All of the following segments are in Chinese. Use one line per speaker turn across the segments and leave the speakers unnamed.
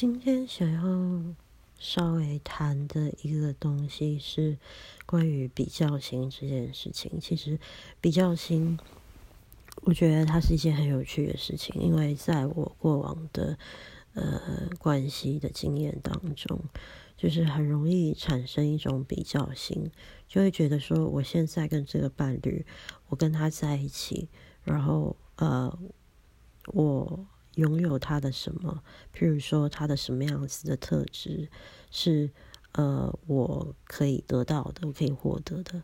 今天想要稍微谈的一个东西是关于比较心这件事情。其实比较心，我觉得它是一件很有趣的事情，因为在我过往的呃关系的经验当中，就是很容易产生一种比较心，就会觉得说，我现在跟这个伴侣，我跟他在一起，然后呃，我。拥有他的什么？譬如说，他的什么样子的特质是呃，我可以得到的，我可以获得的。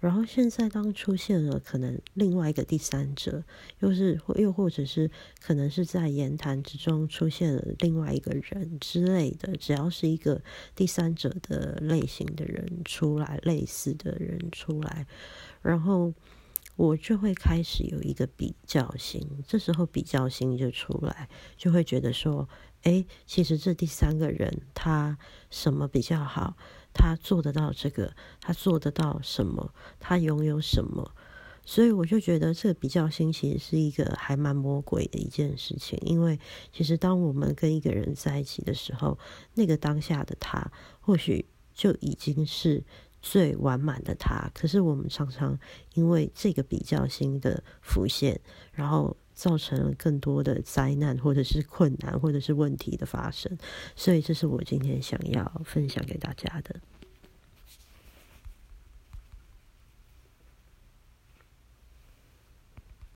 然后现在当出现了可能另外一个第三者，又是又或者是可能是在言谈之中出现了另外一个人之类的，只要是一个第三者的类型的人出来，类似的人出来，然后。我就会开始有一个比较心，这时候比较心就出来，就会觉得说，哎，其实这第三个人他什么比较好？他做得到这个，他做得到什么？他拥有什么？所以我就觉得这个比较心其实是一个还蛮魔鬼的一件事情，因为其实当我们跟一个人在一起的时候，那个当下的他或许就已经是。最完满的他，可是我们常常因为这个比较心的浮现，然后造成了更多的灾难，或者是困难，或者是问题的发生。所以，这是我今天想要分享给大家的。